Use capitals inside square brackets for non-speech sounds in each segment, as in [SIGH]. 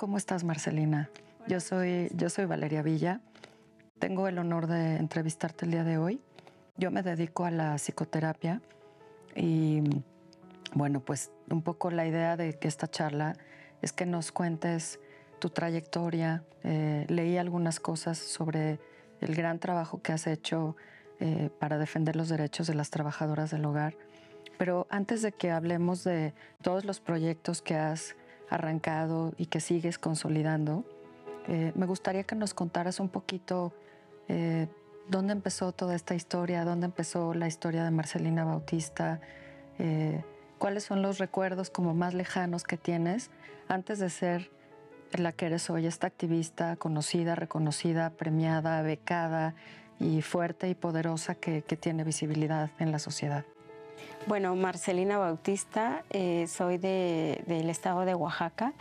¿cómo estás, Marcelina? Yo soy, yo soy Valeria Villa. Tengo el honor de entrevistarte el día de hoy. Yo me dedico a la psicoterapia y bueno, pues un poco la idea de que esta charla es que nos cuentes tu trayectoria. Eh, leí algunas cosas sobre el gran trabajo que has hecho eh, para defender los derechos de las trabajadoras del hogar. Pero antes de que hablemos de todos los proyectos que has arrancado y que sigues consolidando, eh, me gustaría que nos contaras un poquito dónde empezó toda esta historia, dónde empezó la historia de Marcelina Bautista, cuáles son los recuerdos como más lejanos que tienes antes de ser la que eres hoy, esta activista conocida, reconocida, premiada, becada y fuerte y poderosa que, tiene visibilidad en la sociedad. Bueno, Marcelina Bautista, eh, soy del estado de Oaxaca.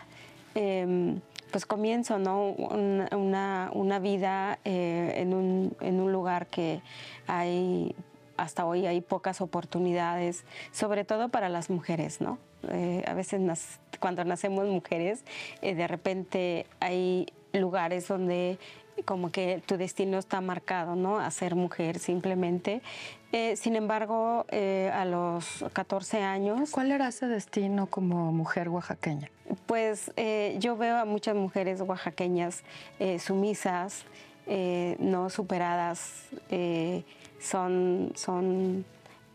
Em, pues comienzo ¿no? una, vida eh, en, un, en, un, lugar que hay hasta hoy hay pocas oportunidades, sobre todo para las mujeres, ¿no? Eh, a veces cuando nacemos mujeres, de repente hay lugares donde como que tu destino está marcado, ¿no? A ser mujer simplemente. Eh, sin embargo, a los 14 años... ¿Cuál era ese destino como mujer oaxaqueña? Pues yo veo a muchas mujeres oaxaqueñas sumisas, no superadas, son, son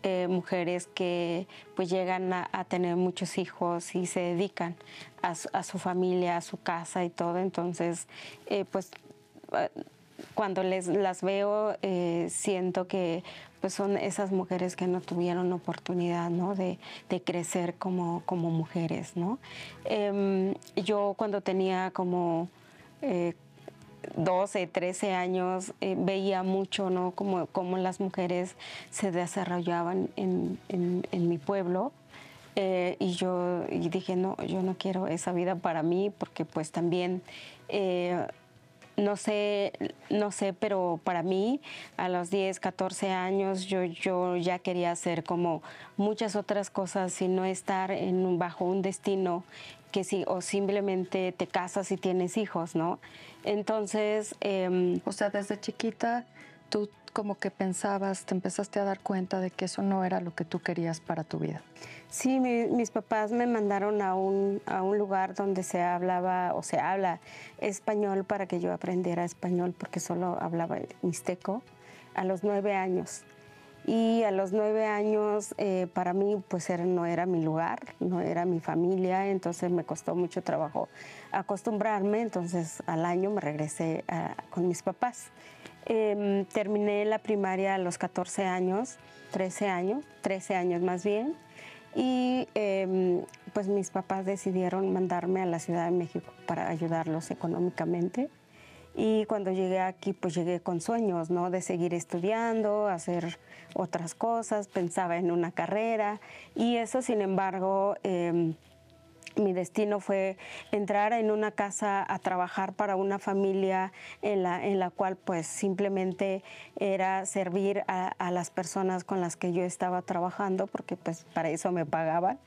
eh, mujeres que pues llegan a, tener muchos hijos y se dedican a su, familia, a su casa y todo. Entonces, eh, pues eh, cuando les, las veo, siento que pues son esas mujeres que no tuvieron oportunidad ¿no? de, crecer como, como mujeres. ¿no? Em, yo cuando tenía como 12, 13 años eh, veía mucho, ¿no? Como, como las mujeres se desarrollaban en, en, mi pueblo. Eh, y yo dije, no, yo no quiero esa vida para mí porque pues también, eh, no sé, no sé, pero para mí a los 10, 14 años yo, yo ya quería hacer como muchas otras cosas y no estar en, bajo un destino que sí, o simplemente te casas y tienes hijos, ¿no? Entonces... Em, o sea, desde chiquita tú como que pensabas, te empezaste a dar cuenta de que eso no era lo que tú querías para tu vida. Sí, mis papás me mandaron a un, a un lugar donde se hablaba o se habla español para que yo aprendiera español porque solo hablaba mixteco a los nueve años. Y a los nueve años eh, para mí pues no era mi lugar, no era mi familia, entonces me costó mucho trabajo acostumbrarme, entonces al año me regresé con mis papás. Em, terminé la primaria a los 14 años, 13 años, 13 años más bien, y em, pues mis papás decidieron mandarme a la Ciudad de México para ayudarlos económicamente. Y cuando llegué aquí, pues llegué con sueños, ¿no? De seguir estudiando, hacer otras cosas, pensaba en una carrera. Y eso, sin embargo, em, mi destino fue entrar en una casa a trabajar para una familia en la, en la cual pues simplemente era servir a, las personas con las que yo estaba trabajando porque pues para eso me pagaban.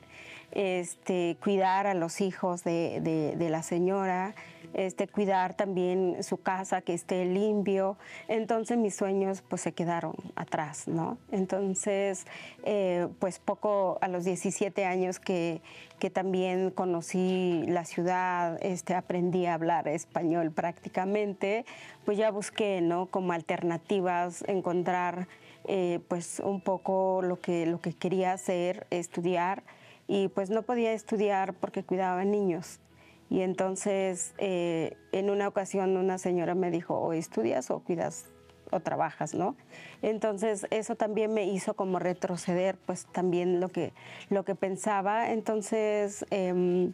Este, cuidar a los hijos de, la señora, este, cuidar también su casa, que esté limpio. Entonces mis sueños pues se quedaron atrás, ¿no? Entonces, eh, pues poco a los 17 años que, que también conocí la ciudad, este, aprendí a hablar español prácticamente, pues ya busqué, ¿no? Como alternativas, encontrar eh, pues un poco lo que, lo que quería hacer, estudiar y pues no podía estudiar porque cuidaba niños. Y entonces eh, en una ocasión una señora me dijo, o estudias o cuidas o trabajas, ¿no? Entonces eso también me hizo como retroceder pues también lo que, lo que pensaba. Entonces em,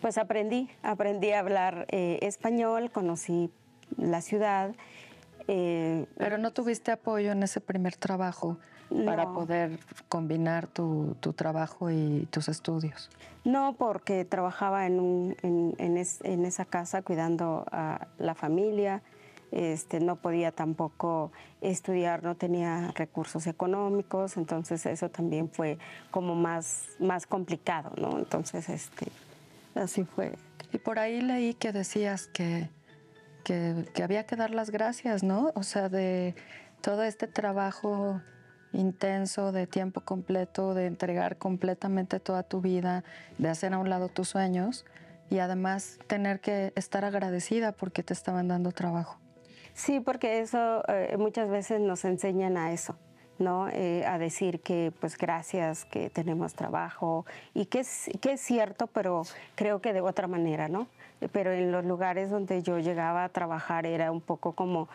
pues aprendí, aprendí a hablar eh, español, conocí la ciudad. Eh, Pero no tuviste apoyo en ese primer trabajo para poder combinar tu, trabajo y tus estudios? No, porque trabajaba en, en, esa casa cuidando a la familia. Este, no podía tampoco estudiar, no tenía recursos económicos, entonces eso también fue como más, más complicado, ¿no? Entonces, este, así fue Y por ahí leí que decías que, que, que había que dar las gracias, ¿no? O sea, de todo este trabajo intenso de tiempo completo, de entregar completamente toda tu vida, de hacer a un lado tus sueños y además tener que estar agradecida porque te estaban dando trabajo. Sí, porque eso eh, muchas veces nos enseñan a eso. ¿no? Eh, a decir que pues gracias, que tenemos trabajo y que es, que es cierto, pero creo que de otra manera, ¿no? Pero en los lugares donde yo llegaba a trabajar era un poco como,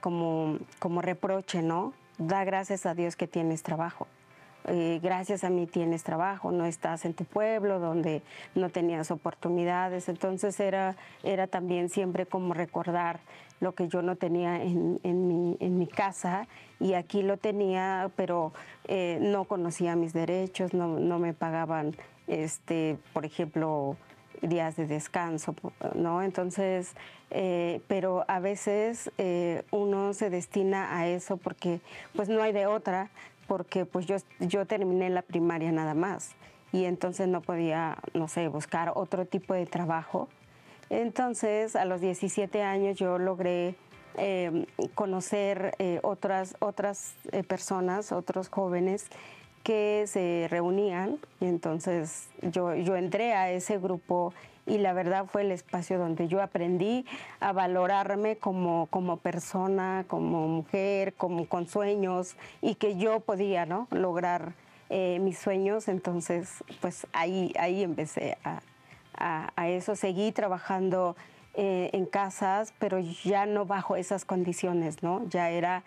como, como reproche, ¿no? Da gracias a Dios que tienes trabajo. Eh, gracias a mí tienes trabajo, no estás en tu pueblo donde no tenías oportunidades. Entonces era, era también siempre como recordar lo que yo no tenía en, mi, casa y aquí lo tenía, pero eh, no conocía mis derechos, no, me pagaban, este, por ejemplo, días de descanso, ¿no? Entonces, eh, pero a veces uno se destina a eso porque pues no hay de otra, porque pues yo, yo terminé la primaria nada más y entonces no podía, no sé, buscar otro tipo de trabajo. Entonces a los 17 años yo logré em, conocer eh, otras, otras eh, personas, otros jóvenes que se reunían y entonces yo, yo entré a ese grupo y la verdad fue el espacio donde yo aprendí a valorarme como, como persona, como mujer, como con sueños y que yo podía ¿no? lograr eh, mis sueños. Entonces, pues ahí, ahí empecé a, eso. Seguí trabajando eh, en casas, pero ya no bajo esas condiciones, ¿no? Ya era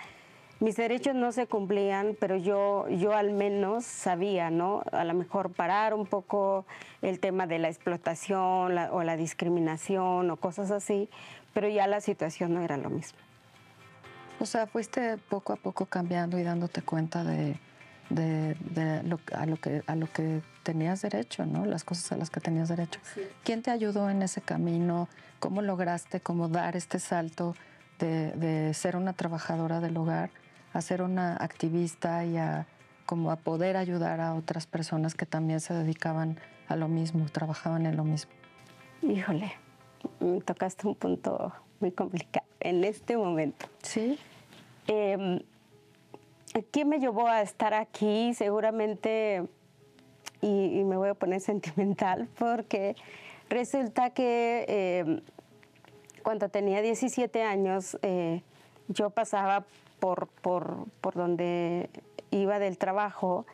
mis derechos no se cumplían, pero yo, yo al menos sabía, ¿no? A lo mejor parar un poco el tema de la explotación o la discriminación o cosas así, pero ya la situación no era lo mismo. O sea, fuiste poco a poco cambiando y dándote cuenta de, lo, a, lo que, a lo que tenías derecho, ¿no? Las cosas a las que tenías derecho. ¿Quién te ayudó en ese camino? ¿Cómo lograste como dar este salto de, de ser una trabajadora del hogar a ser una activista y a como a poder ayudar a otras personas que también se dedicaban a lo mismo, trabajaban en lo mismo. Híjole, me tocaste un punto muy complicado en este momento. Sí. Eh, ¿Qué me llevó a estar aquí? Seguramente, y, me voy a poner [LAUGHS] sentimental, porque resulta que em, cuando tenía 17 años, eh, yo pasaba por, por, por donde iba del trabajo,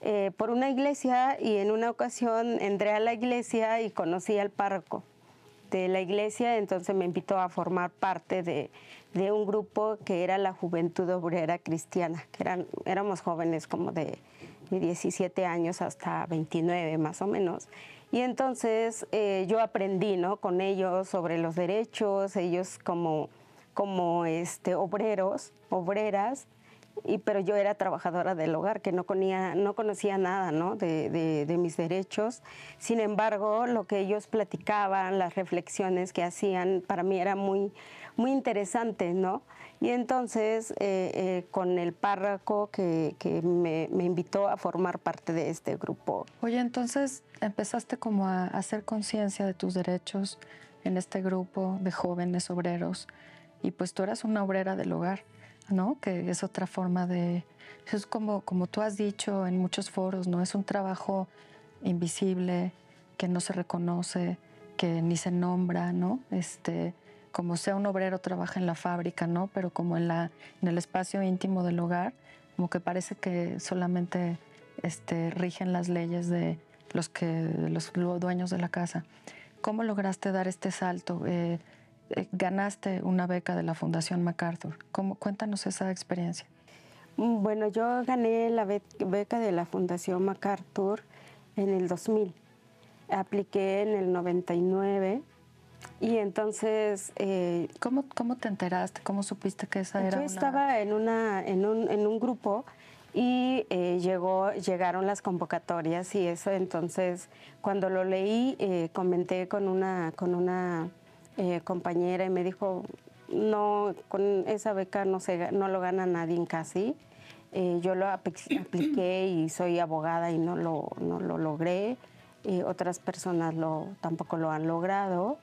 eh, por una iglesia y en una ocasión entré a la iglesia y conocí al párroco de la iglesia, entonces me invitó a formar parte de, de un grupo que era la Juventud Obrera Cristiana, que eran, éramos jóvenes como de, de 17 años hasta 29 más o menos. Y entonces eh, yo aprendí ¿no? con ellos sobre los derechos, ellos como como este, obreros, obreras, y, pero yo era trabajadora del hogar, que no, conocía, no conocía nada ¿no? de, de, mis derechos. Sin embargo, lo que ellos platicaban, las reflexiones que hacían, para mí era muy, muy interesante, ¿no? Y entonces, eh, eh, con el párroco que, que me, me, invitó a formar parte de este grupo. Oye, entonces empezaste como a hacer conciencia de tus derechos en este grupo de jóvenes obreros y pues tú eras una obrera del hogar, ¿no? Que es otra forma de... Es como, como tú has dicho en muchos foros, ¿no? Es un trabajo invisible, que no se reconoce, que ni se nombra, ¿no? Este, como sea un obrero trabaja en la fábrica, ¿no? Pero como en, la, en el espacio íntimo del hogar, como que parece que solamente este, rigen las leyes de los, que, los dueños de la casa. ¿Cómo lograste dar este salto? Eh, ganaste una beca de la Fundación MacArthur. ¿Cómo, cuéntanos esa experiencia. Mm, bueno, yo gané la beca de la Fundación MacArthur en el 2000. Apliqué en el 99 y entonces... Eh, ¿Cómo, ¿Cómo te enteraste? ¿Cómo supiste que esa era Yo estaba en, una, en, un, en un grupo y eh, llegó, llegaron las convocatorias y eso, entonces cuando lo leí comenté con una, con una eh, compañera y me dijo, no, con esa beca no, se, no lo gana nadie casi. Eh, yo lo apliqué y soy abogada y no lo, no lo logré. otras personas lo, tampoco lo han logrado.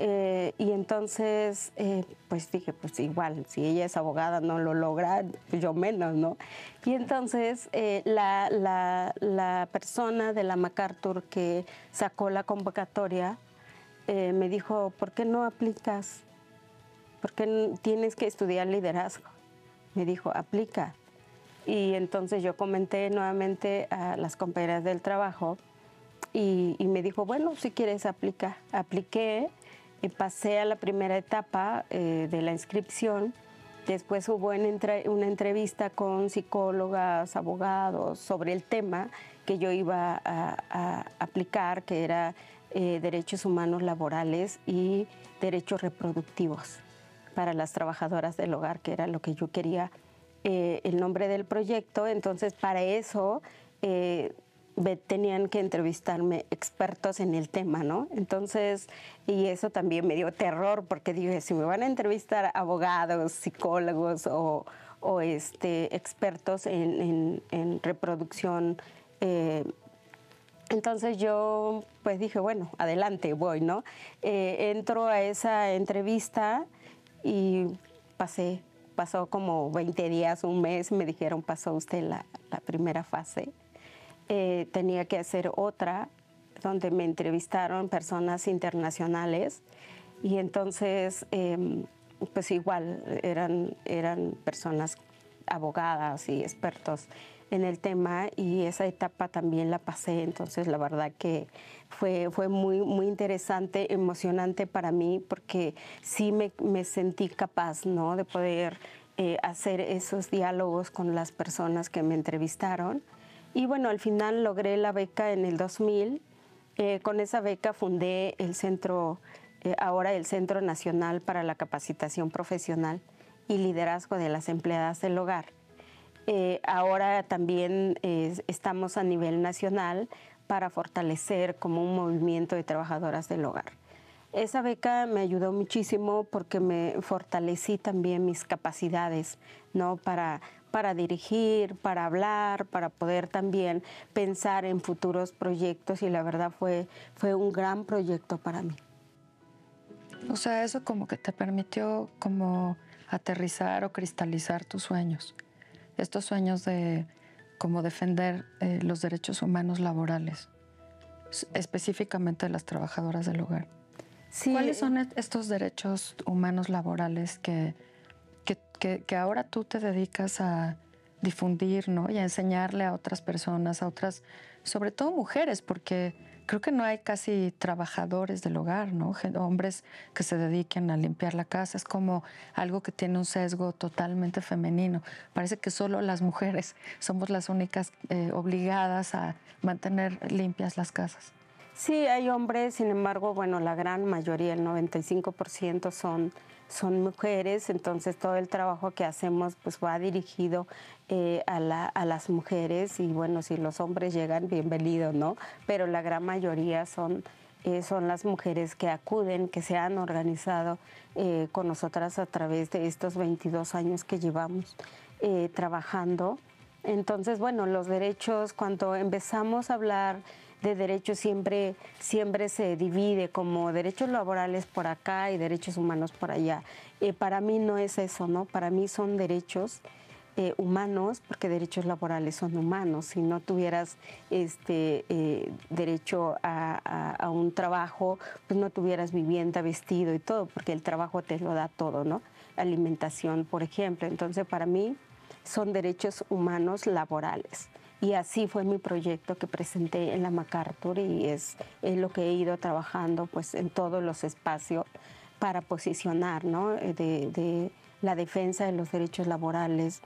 Eh, y entonces, eh, pues dije, pues igual, si ella es abogada, no lo logra, pues yo menos, ¿no? Y entonces eh, la, la, la, persona de la MacArthur que sacó la convocatoria me dijo, ¿por qué no aplicas? ¿Por qué tienes que estudiar liderazgo? Me dijo, aplica. Y entonces yo comenté nuevamente a las compañeras del trabajo y, y me dijo, bueno, si quieres aplica. Apliqué pasé a la primera etapa eh, de la inscripción. Después hubo una entrevista con psicólogas, abogados sobre el tema que yo iba a, aplicar, que era eh, derechos humanos laborales y derechos reproductivos para las trabajadoras del hogar, que era lo que yo quería, eh, el nombre del proyecto. Entonces, para eso tenían que entrevistarme expertos en el tema, ¿no? Entonces, y eso también me dio terror porque dije, si me van a entrevistar abogados, psicólogos o, este, expertos en, reproducción, eh, entonces yo pues dije, bueno, adelante, voy, ¿no? Eh, entro a esa entrevista y pasé, pasó como 20 días, un mes, me dijeron, pasó usted la primera fase. Eh, tenía que hacer otra donde me entrevistaron personas internacionales y entonces em, pues igual eran, eran personas abogadas y expertos en el tema y esa etapa también la pasé, entonces la verdad que fue, fue muy, muy interesante, emocionante para mí porque sí me, me sentí capaz ¿no? de poder eh, hacer esos diálogos con las personas que me entrevistaron y bueno, al final logré la beca en el 2000. Eh, con esa beca fundé el centro, eh, ahora el Centro Nacional para la Capacitación Profesional y Liderazgo de las Empleadas del Hogar. Eh, ahora también estamos a nivel nacional para fortalecer como un movimiento de trabajadoras del hogar. Esa beca me ayudó muchísimo porque me fortalecí también mis capacidades, ¿no? Para para dirigir, para hablar, para poder también pensar en futuros proyectos y la verdad fue, fue un gran proyecto para mí. O sea, eso como que te permitió como aterrizar o cristalizar tus sueños, estos sueños de como defender eh, los derechos humanos laborales, específicamente de las trabajadoras del hogar. ¿Cuáles son estos derechos humanos laborales que que, ahora tú te dedicas a difundir, ¿no? Y a enseñarle a otras personas, a otras, sobre todo mujeres, porque creo que no hay casi trabajadores del hogar, ¿no? Hombres que se dediquen a limpiar la casa. Es como algo que tiene un sesgo totalmente femenino. Parece que solo las mujeres [LAUGHS] somos las únicas eh, obligadas a mantener limpias las casas. Sí, hay hombres, sin embargo, bueno, la gran mayoría, el 95% son son mujeres, entonces todo el trabajo que hacemos pues va dirigido eh, a, las mujeres y bueno, si los hombres llegan, bienvenidos, ¿no? Pero la gran mayoría son, eh, son las mujeres que acuden, que se han organizado eh, con nosotras a través de estos 22 años que llevamos trabajando. Entonces, bueno, los derechos, cuando empezamos a hablar de derechos siempre, siempre se divide como derechos laborales por acá y derechos humanos por allá. Eh, para mí no es eso, ¿no? Para mí son derechos eh, humanos, porque derechos laborales son humanos. Si no tuvieras este eh, derecho a, a, un trabajo, pues no tuvieras vivienda, vestido y todo, porque el trabajo te lo da todo, ¿no? Alimentación, por ejemplo. Entonces, para mí son derechos humanos laborales. Y así fue mi proyecto que presenté en la MacArthur y es, lo que he ido trabajando pues, en todos los espacios para posicionar ¿no? de, la defensa de los derechos laborales,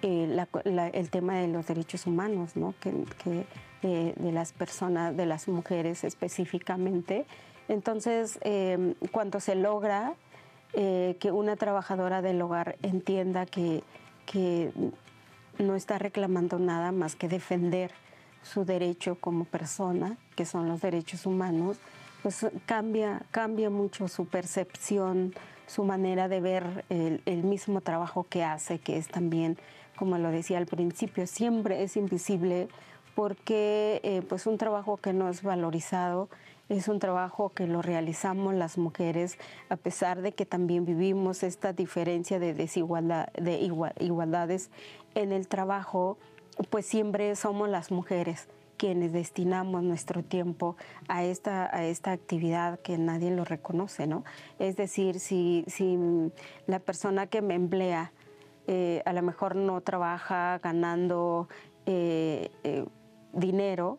eh, el tema de los derechos humanos, ¿no? que, de, las personas, de las mujeres específicamente. Entonces, eh, cuando se logra eh, que una trabajadora del hogar entienda que, que no está reclamando nada más que defender su derecho como persona, que son los derechos humanos, pues cambia, cambia mucho su percepción, su manera de ver el, mismo trabajo que hace, que es también, como lo decía al principio, siempre es invisible porque eh, pues un trabajo que no es valorizado es un trabajo que lo realizamos las mujeres a pesar de que también vivimos esta diferencia de desigualdad de igualdades en el trabajo pues siempre somos las mujeres quienes destinamos nuestro tiempo a esta, a esta actividad que nadie lo reconoce, ¿no? Es decir, si, si la persona que me emplea eh, a lo mejor no trabaja ganando eh, eh, dinero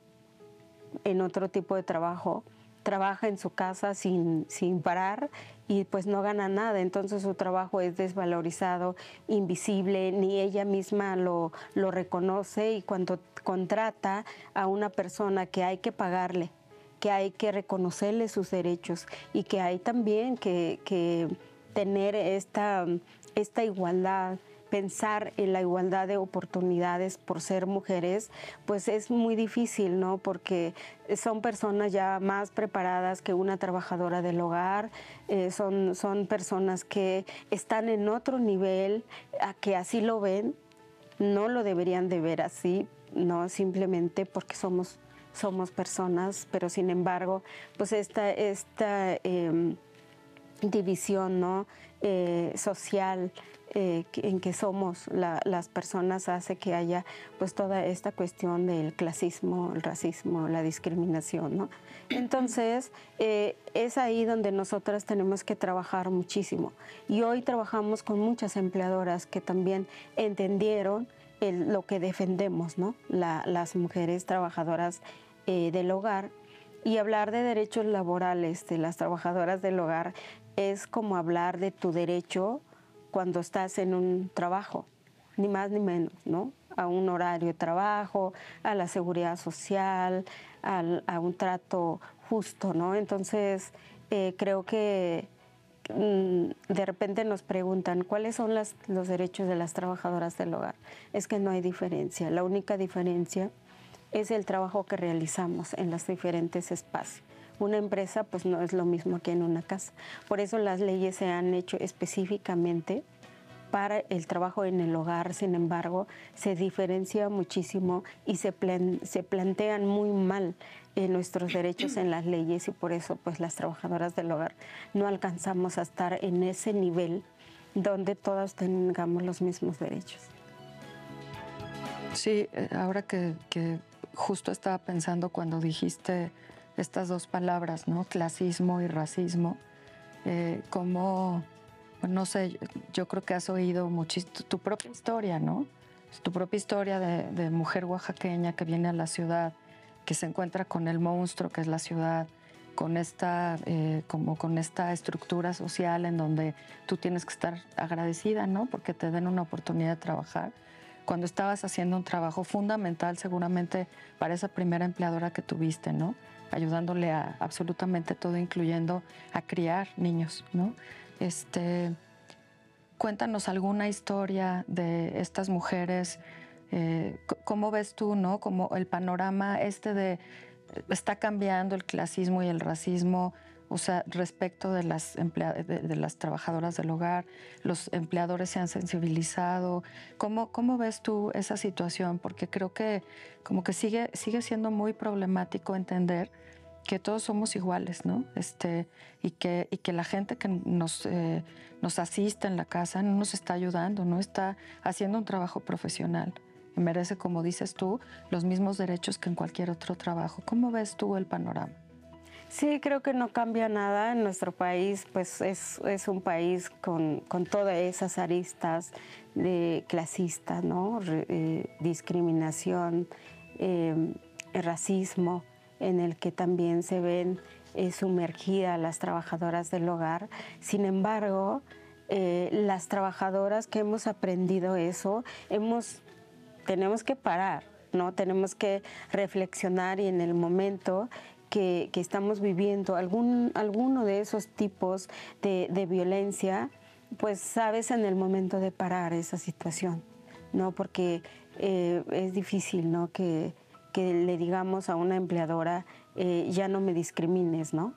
en otro tipo de trabajo, trabaja en su casa sin, sin parar y pues no gana nada, entonces su trabajo es desvalorizado, invisible, ni ella misma lo, lo reconoce y cuando contrata a una persona que hay que pagarle, que hay que reconocerle sus derechos y que hay también que, que tener esta, esta igualdad pensar en la igualdad de oportunidades por ser mujeres, pues es muy difícil, ¿no? Porque son personas ya más preparadas que una trabajadora del hogar, eh, son, son personas que están en otro nivel, a que así lo ven, no lo deberían de ver así, no simplemente porque somos, somos personas, pero sin embargo, pues esta, esta em, división ¿no? Eh, social eh, en que somos las personas hace que haya pues toda esta cuestión del clasismo, el racismo, la discriminación, ¿no? Entonces eh, es ahí donde nosotras tenemos que trabajar muchísimo y hoy trabajamos con muchas empleadoras que también entendieron lo que defendemos, ¿no? las mujeres trabajadoras eh, del hogar y hablar de derechos laborales de las trabajadoras del hogar es como hablar de tu derecho cuando estás en un trabajo, ni más ni menos, ¿no? A un horario de trabajo, a la seguridad social, a un trato justo, ¿no? Entonces, eh, creo que mm, de repente nos preguntan cuáles son los derechos de las trabajadoras del hogar. Es que no hay diferencia. La única diferencia es el trabajo que realizamos en los diferentes espacios. Una empresa pues no es lo mismo que en una casa. Por eso las leyes se han hecho específicamente para el trabajo en el hogar, sin embargo, se diferencia muchísimo y se, se plantean muy mal eh, nuestros derechos en las leyes y por eso pues las trabajadoras del hogar no alcanzamos a estar en ese nivel donde todas tengamos los mismos derechos. Sí, eh, ahora que, que justo estaba pensando cuando dijiste estas dos palabras, ¿no? Clasismo y racismo, eh, como, pues, no sé, yo creo que has oído muchísimo tu propia historia, ¿no? Tu propia historia de, mujer oaxaqueña que viene a la ciudad, que se encuentra con el monstruo que es la ciudad, con esta, eh, como con esta estructura social en donde tú tienes que estar agradecida, ¿no? Porque te den una oportunidad de trabajar. Cuando estabas haciendo un trabajo fundamental seguramente para esa primera empleadora que tuviste, ¿no? ayudándole a absolutamente todo, incluyendo a criar niños, ¿no? Este, cuéntanos alguna historia de estas mujeres. Eh, ¿Cómo ves tú, no? Como el panorama este de está cambiando el clasismo y el racismo, o sea, respecto de las, trabajadoras del hogar, los empleadores se han sensibilizado. ¿Cómo, ¿Cómo ves tú esa situación? Porque creo que como que sigue, sigue siendo muy problemático entender que todos somos iguales, ¿no? Este, y, que, y que la gente que nos, eh, nos asiste en la casa no nos está ayudando, no está haciendo un trabajo profesional. Y merece, como dices tú, los mismos derechos que en cualquier otro trabajo. ¿Cómo ves tú el panorama? Sí, creo que no cambia nada. En nuestro país, pues es, es un país con, con, todas esas aristas de clasista, ¿no? Eh, discriminación, eh, racismo en el que también se ven eh, sumergidas las trabajadoras del hogar. Sin embargo, eh, las trabajadoras que hemos aprendido eso, hemos, tenemos que parar, ¿no? Tenemos que reflexionar y en el momento que, estamos viviendo algún, alguno de esos tipos de, violencia, pues sabes en el momento de parar esa situación, ¿no? Porque eh, es difícil, ¿no? Que, que le digamos a una empleadora, eh, ya no me discrimines, ¿no?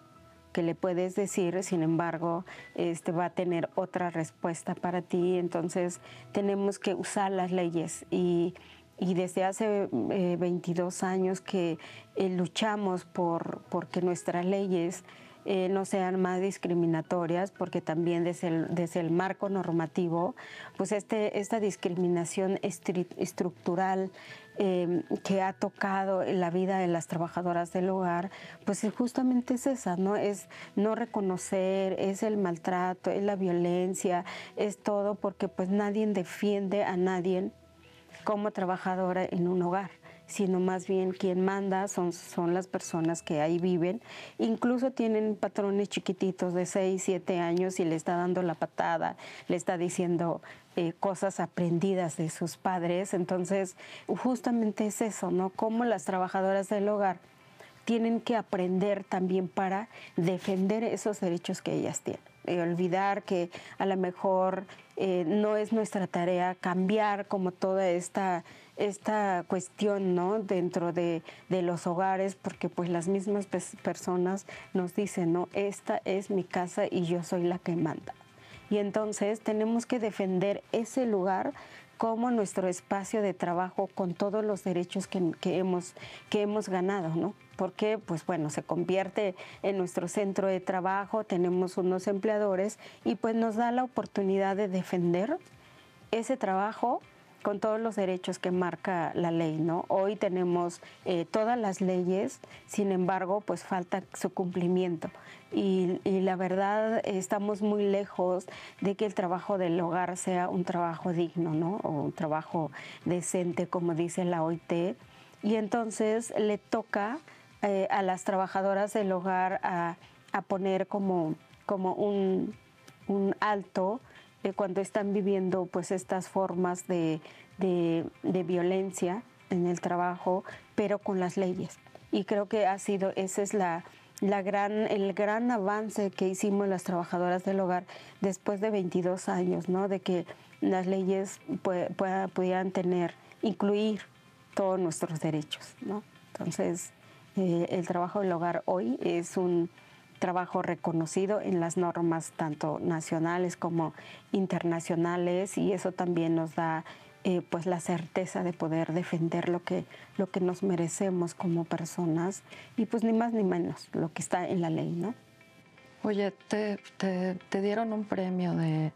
Que le puedes decir, sin embargo, este va a tener otra respuesta para ti. Entonces tenemos que usar las leyes y, y desde hace 22 años que luchamos por, que nuestras leyes eh, no sean más discriminatorias, porque también desde el, desde el marco normativo, pues este, esta discriminación estructural em, que ha tocado la vida de las trabajadoras del hogar, pues justamente es esa, ¿no? Es no reconocer, es el maltrato, es la violencia, es todo porque pues nadie defiende a nadie como trabajadora en un hogar sino más bien quien manda son, son las personas que ahí viven. Incluso tienen patrones chiquititos de 6, 7 años y le está dando la patada, le está diciendo eh, cosas aprendidas de sus padres. Entonces, justamente es eso, ¿no? Cómo las trabajadoras del hogar tienen que aprender también para defender esos derechos que ellas tienen. Y olvidar que a lo mejor eh, no es nuestra tarea cambiar como toda esta esta cuestión ¿no? dentro de, los hogares, porque pues las mismas personas nos dicen, no, esta es mi casa y yo soy la que manda. Y entonces tenemos que defender ese lugar como nuestro espacio de trabajo con todos los derechos que, hemos, que hemos ganado, ¿no? Porque, pues bueno, se convierte en nuestro centro de trabajo, tenemos unos empleadores y pues nos da la oportunidad de defender ese trabajo con todos los derechos que marca la ley, ¿no? Hoy tenemos eh, todas las leyes, sin embargo, pues falta su cumplimiento. Y, la verdad estamos muy lejos de que el trabajo del hogar sea un trabajo digno, ¿no? O un trabajo decente, como dice la OIT. Y entonces le toca eh, a las trabajadoras del hogar a, poner como, como un, un alto eh, cuando están viviendo pues estas formas de, violencia en el trabajo, pero con las leyes. Y creo que ha sido, ese es la, gran, el gran avance que hicimos las trabajadoras del hogar después de 22 años, ¿no? De que las leyes pudieran tener, incluir todos nuestros derechos, ¿no? Entonces, eh, el trabajo del hogar hoy es un trabajo reconocido en las normas tanto nacionales como internacionales y eso también nos da eh, pues la certeza de poder defender lo que, lo que nos merecemos como personas y pues ni más ni menos lo que está en la ley, ¿no? Oye, te, te, dieron un premio de,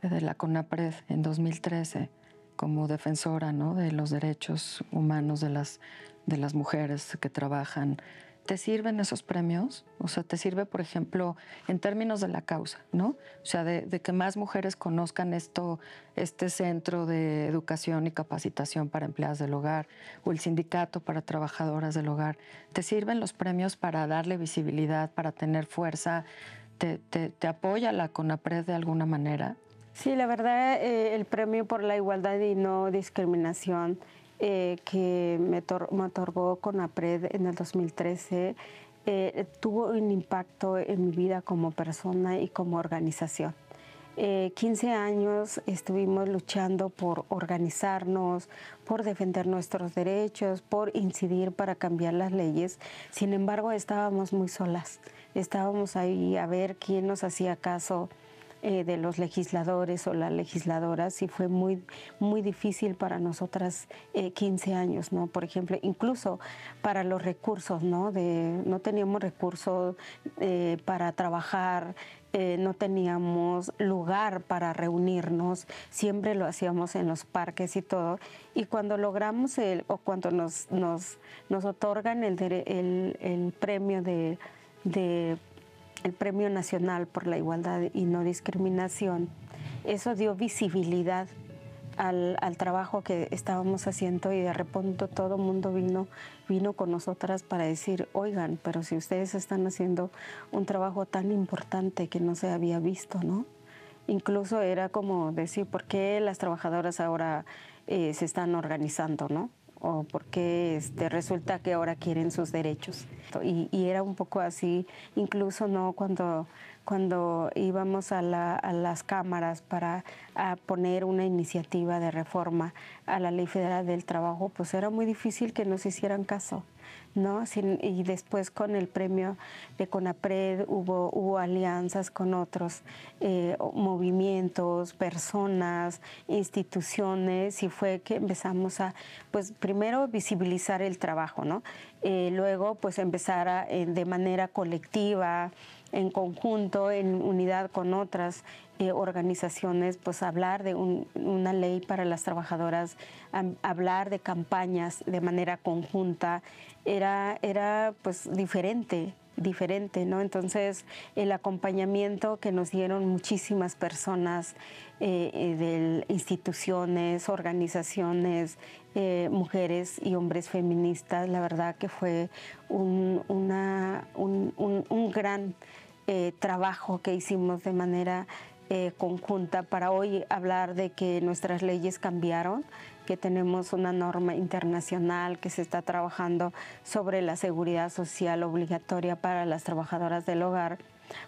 de, la CONAPRED en 2013 como defensora ¿no? de los derechos humanos de las, de las mujeres que trabajan ¿te sirven esos premios? O sea, ¿te sirve, por ejemplo, en términos de la causa, ¿no? O sea, de, que más mujeres conozcan esto, este centro de educación y capacitación para empleadas del hogar o el sindicato para trabajadoras del hogar. ¿Te sirven los premios para darle visibilidad, para tener fuerza? ¿Te, apoya la CONAPRED de alguna manera? Sí, la verdad, eh, el premio por la igualdad y no discriminación eh, que me, otorgó CONAPRED en el 2013 eh, tuvo un impacto en mi vida como persona y como organización. 15 eh, años estuvimos luchando por organizarnos, por defender nuestros derechos, por incidir para cambiar las leyes. Sin embargo, estábamos muy solas. Estábamos ahí a ver quién nos hacía caso eh, de los legisladores o las legisladoras y fue muy, muy difícil para nosotras 15 eh, años, ¿no? Por ejemplo, incluso para los recursos, ¿no? De, no teníamos recursos eh, para trabajar, no teníamos lugar para reunirnos, siempre lo hacíamos en los parques y todo. Y cuando logramos el, o cuando nos, nos, nos otorgan el, el, el premio de el Premio Nacional por la Igualdad y No Discriminación, eso dio visibilidad al, trabajo que estábamos haciendo y de repente todo el mundo vino, vino con nosotras para decir, oigan, pero si ustedes están haciendo un trabajo tan importante que no se había visto, ¿no? Incluso era como decir, ¿por qué las trabajadoras ahora eh, se están organizando, ¿no? O porque este, resulta que ahora quieren sus derechos. Y, era un poco así, incluso no cuando, cuando íbamos a, las cámaras para poner una iniciativa de reforma a la Ley Federal del Trabajo, pues era muy difícil que nos hicieran caso. ¿No? y después con el premio de CONAPRED hubo, hubo alianzas con otros eh, movimientos, personas, instituciones y fue que empezamos a, pues primero visibilizar el trabajo, ¿no? Eh, luego pues empezar de manera colectiva, en conjunto, en unidad con otras eh, organizaciones, pues hablar de una ley para las trabajadoras, hablar de campañas de manera conjunta, era, era pues diferente, diferente, ¿no? Entonces, el acompañamiento que nos dieron muchísimas personas eh, eh, de instituciones, organizaciones, mujeres y hombres feministas, la verdad que fue un, una, un, un gran trabajo que hicimos de manera eh, conjunta para hoy hablar de que nuestras leyes cambiaron, que tenemos una norma internacional que se está trabajando sobre la seguridad social obligatoria para las trabajadoras del hogar,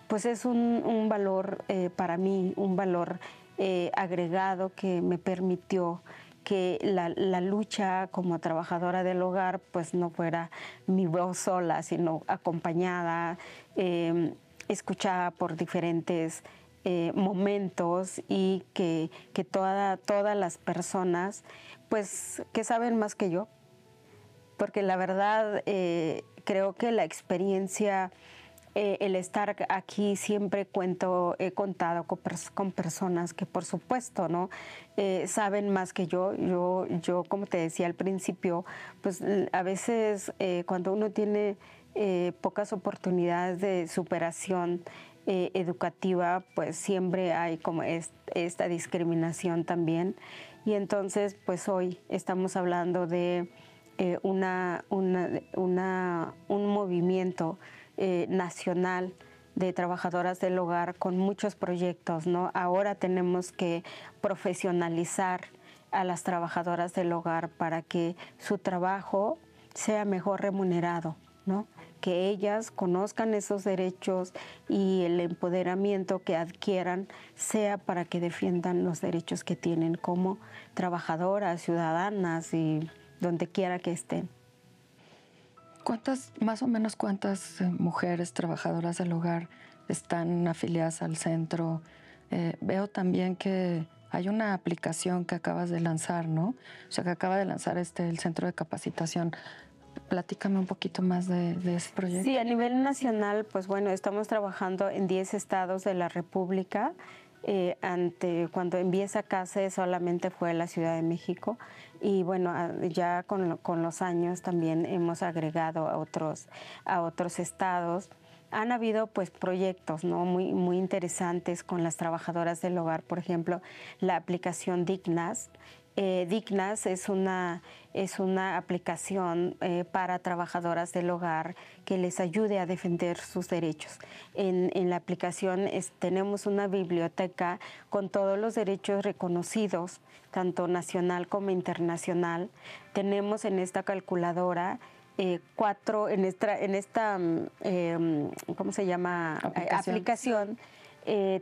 pues es un, valor eh, para mí, un valor eh, agregado que me permitió que la, la, lucha como trabajadora del hogar pues no fuera mi voz sola, sino acompañada, escuchada por diferentes eh, momentos y que, que toda, todas las personas, pues, que saben más que yo, porque la verdad eh, creo que la experiencia, eh, el estar aquí siempre cuento, he contado con, personas que por supuesto, ¿no? saben más que yo. yo. Yo, como te decía al principio, pues a veces cuando uno tiene pocas oportunidades de superación, eh, educativa, pues siempre hay como esta discriminación también. Y entonces, pues hoy estamos hablando de eh, una, una, un movimiento eh, nacional de trabajadoras del hogar con muchos proyectos, ¿no? Ahora tenemos que profesionalizar a las trabajadoras del hogar para que su trabajo sea mejor remunerado, ¿no? Que ellas conozcan esos derechos y el empoderamiento que adquieran sea para que defiendan los derechos que tienen como trabajadoras, ciudadanas y donde quiera que estén. ¿Cuántas, más o menos cuántas eh, mujeres trabajadoras del hogar están afiliadas al centro? Eh, veo también que hay una aplicación que acabas de lanzar, ¿no? O sea, que acaba de lanzar este, el centro de capacitación Platícame un poquito más de, ese proyecto. Sí, a nivel nacional, pues bueno, estamos trabajando en 10 estados de la República. Eh, ante cuando empieza CASE solamente fue la Ciudad de México y bueno ya con, con, los años también hemos agregado a otros a otros estados han habido pues proyectos no muy muy interesantes con las trabajadoras del hogar por ejemplo la aplicación Dignas eh, Dignas es una, es una aplicación eh, para trabajadoras del hogar que les ayude a defender sus derechos. En, la aplicación tenemos una biblioteca con todos los derechos reconocidos, tanto nacional como internacional. Tenemos en esta calculadora eh, cuatro, en esta, en esta mm, em, ¿cómo se llama? aplicación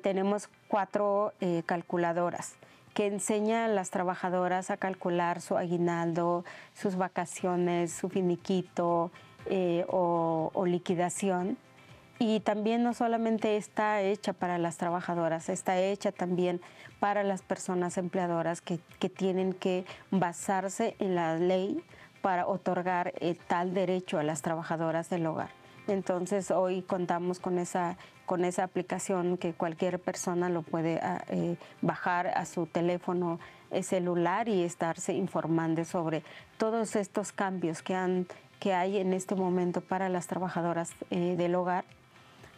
tenemos cuatro calculadoras que enseña a las trabajadoras a calcular su aguinaldo, sus vacaciones, su finiquito eh, o, liquidación. Y también no solamente está hecha para las trabajadoras, está hecha también para las personas empleadoras que, tienen que basarse en la ley para otorgar eh, tal derecho a las trabajadoras del hogar. Entonces hoy contamos con esa, con esa aplicación que cualquier persona lo puede ah, eh, bajar a su teléfono eh, celular y estarse informando sobre todos estos cambios que, han, que hay en este momento para las trabajadoras eh, del hogar.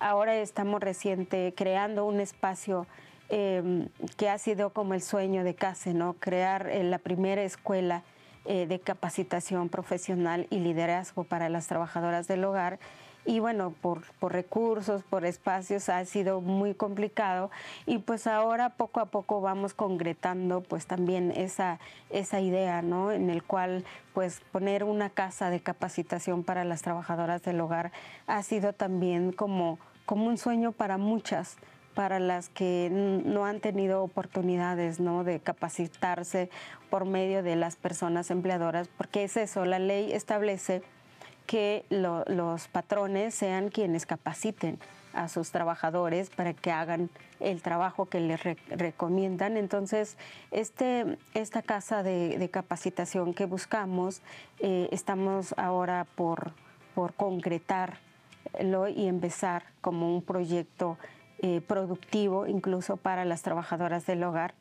Ahora estamos reciente creando un espacio em, que ha sido como el sueño de CASE, ¿no? crear la primera escuela de capacitación profesional y liderazgo para las trabajadoras del hogar y bueno, por, por, recursos, por espacios ha sido muy complicado y pues ahora poco a poco vamos concretando pues también esa, esa idea, ¿no? En el cual pues poner una casa de capacitación para las trabajadoras del hogar ha sido también como, como un sueño para muchas para las que no han tenido oportunidades ¿no? de capacitarse por medio de las personas empleadoras, porque es eso, la ley establece que los patrones sean quienes capaciten a sus trabajadores para que hagan el trabajo que les recomiendan. Entonces, este, esta casa de, capacitación que buscamos, eh, estamos ahora por, por concretarlo y empezar como un proyecto eh, productivo incluso para las trabajadoras del hogar.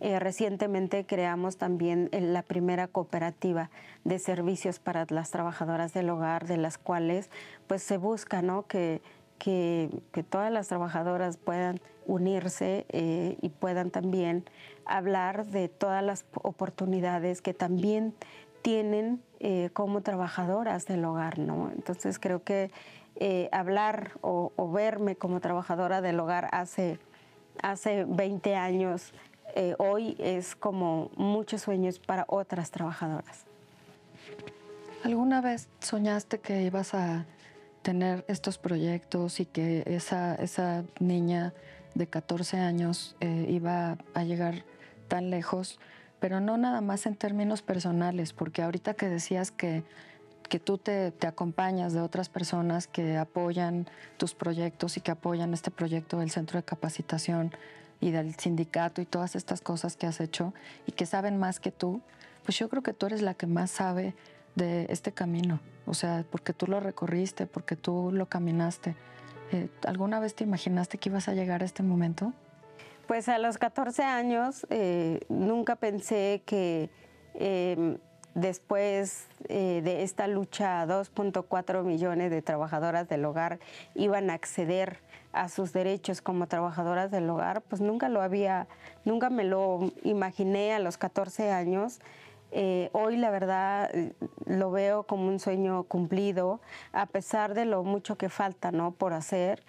Eh, recientemente creamos también la primera cooperativa de servicios para las trabajadoras del hogar, de las cuales pues se busca ¿no? que que, todas las trabajadoras puedan unirse eh, y puedan también hablar de todas las oportunidades que también tienen eh, como trabajadoras del hogar, ¿no? Entonces creo que eh, hablar o, verme como trabajadora del hogar hace, hace 20 años, hoy es como muchos sueños para otras trabajadoras. ¿Alguna vez soñaste que ibas a tener estos proyectos y que esa, esa niña de 14 años eh, iba a llegar tan lejos, pero no nada más en términos personales, porque ahorita que decías que, que tú te, te, acompañas de otras personas que apoyan tus proyectos y que apoyan este proyecto del centro de capacitación y del sindicato y todas estas cosas que has hecho y que saben más que tú, pues yo creo que tú eres la que más sabe de este camino. O sea, porque tú lo recorriste, porque tú lo caminaste. Eh, ¿Alguna vez te imaginaste que ibas a llegar a este momento? Pues a los 14 años eh, nunca pensé que em, después eh, de esta lucha 2.4 millones de trabajadoras del hogar iban a acceder a sus derechos como trabajadoras del hogar, pues nunca lo había, nunca me lo imaginé a los 14 años. Eh, hoy la verdad lo veo como un sueño cumplido, a pesar de lo mucho que falta ¿no? por hacer.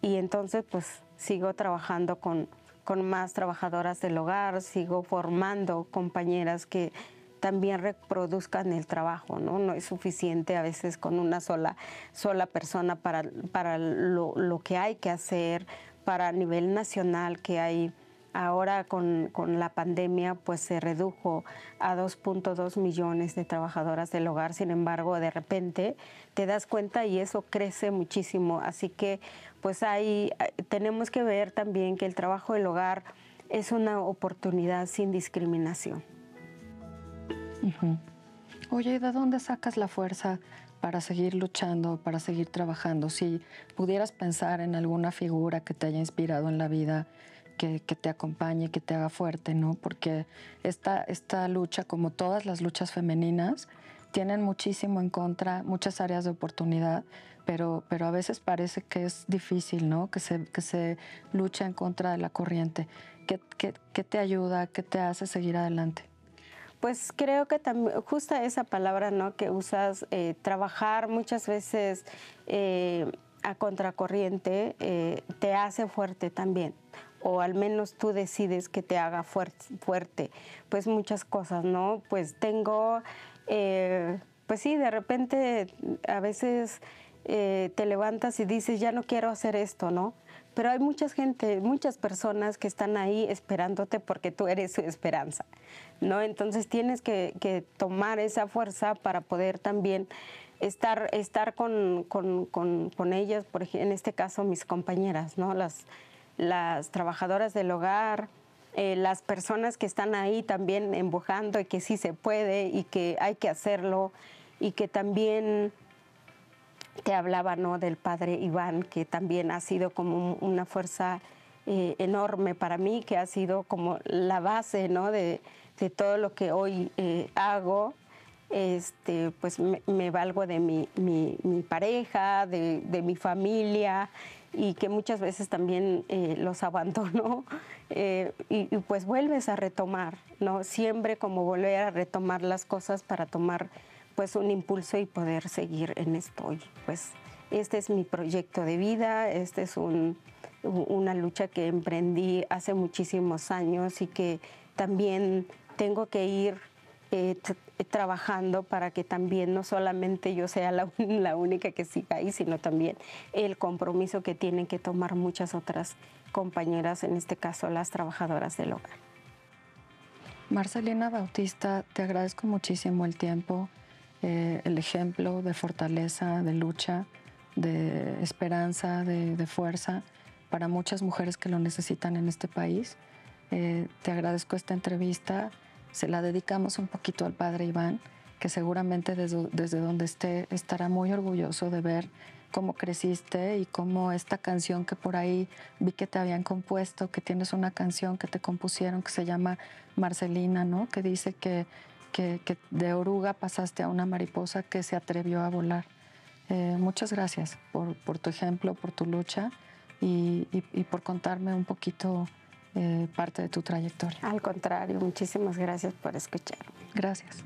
Y entonces pues sigo trabajando con, con más trabajadoras del hogar, sigo formando compañeras que también reproduzcan el trabajo, ¿no? No es suficiente a veces con una sola, sola persona para, para lo, lo que hay que hacer, para nivel nacional que hay Ahora con, la pandemia pues se redujo a 2.2 millones de trabajadoras del hogar, sin embargo de repente te das cuenta y eso crece muchísimo. Así que pues ahí tenemos que ver también que el trabajo del hogar es una oportunidad sin discriminación. Oye, ¿de dónde sacas la fuerza para seguir luchando, para seguir trabajando? Si pudieras pensar en alguna figura que te haya inspirado en la vida, que, te acompañe, que te haga fuerte, ¿no? Porque esta, esta lucha, como todas las luchas femeninas, tienen muchísimo en contra, muchas áreas de oportunidad, pero, pero a veces parece que es difícil, ¿no? Que se, que se lucha en contra de la corriente. ¿Qué, qué, te ayuda? ¿Qué te hace seguir adelante? Pues creo que también, justa esa palabra, ¿no? Que usas, eh, trabajar muchas veces eh, a contracorriente eh, te hace fuerte también o al menos tú decides que te haga fuerte, pues muchas cosas, ¿no? Pues tengo, eh, pues sí, de repente a veces eh, te levantas y dices, ya no quiero hacer esto, ¿no? Pero hay mucha gente, muchas personas que están ahí esperándote porque tú eres su esperanza, ¿no? Entonces tienes que, tomar esa fuerza para poder también estar, estar con, con, con, ellas, por ejemplo, en este caso mis compañeras, ¿no? Las, las trabajadoras del hogar, eh, las personas que están ahí también empujando y que sí se puede y que hay que hacerlo y que también te hablaba ¿no? del padre Iván, que también ha sido como una fuerza eh, enorme para mí, que ha sido como la base ¿no? de, todo lo que hoy eh, hago. Este, pues me, valgo de mi, pareja, de, de mi familia, y que muchas veces también eh, los abandonó [LAUGHS] eh, y, pues vuelves a retomar, ¿no? Siempre como volver a retomar las cosas para tomar pues un impulso y poder seguir en esto. Y, pues este es mi proyecto de vida, este es una lucha que emprendí hace muchísimos años y que también tengo que ir eh, trabajando para que también no solamente yo sea la, la, única que siga ahí, sino también el compromiso que tienen que tomar muchas otras compañeras, en este caso las trabajadoras del hogar. Marcelina Bautista, te agradezco muchísimo el tiempo. Eh, el ejemplo de fortaleza, de lucha, de esperanza, de, fuerza para muchas mujeres que lo necesitan en este país. Eh, te agradezco esta entrevista. Se la dedicamos un poquito al padre Iván, que seguramente desde, desde donde esté estará muy orgulloso de ver cómo creciste y cómo esta canción que por ahí vi que te habían compuesto, que tienes una canción que te compusieron que se llama Marcelina, ¿no? Que dice que, que, de oruga pasaste a una mariposa que se atrevió a volar. Eh, muchas gracias por, por, tu ejemplo, por tu lucha y, y, por contarme un poquito eh, parte de tu trayectoria. Al contrario, muchísimas gracias por escuchar. Gracias.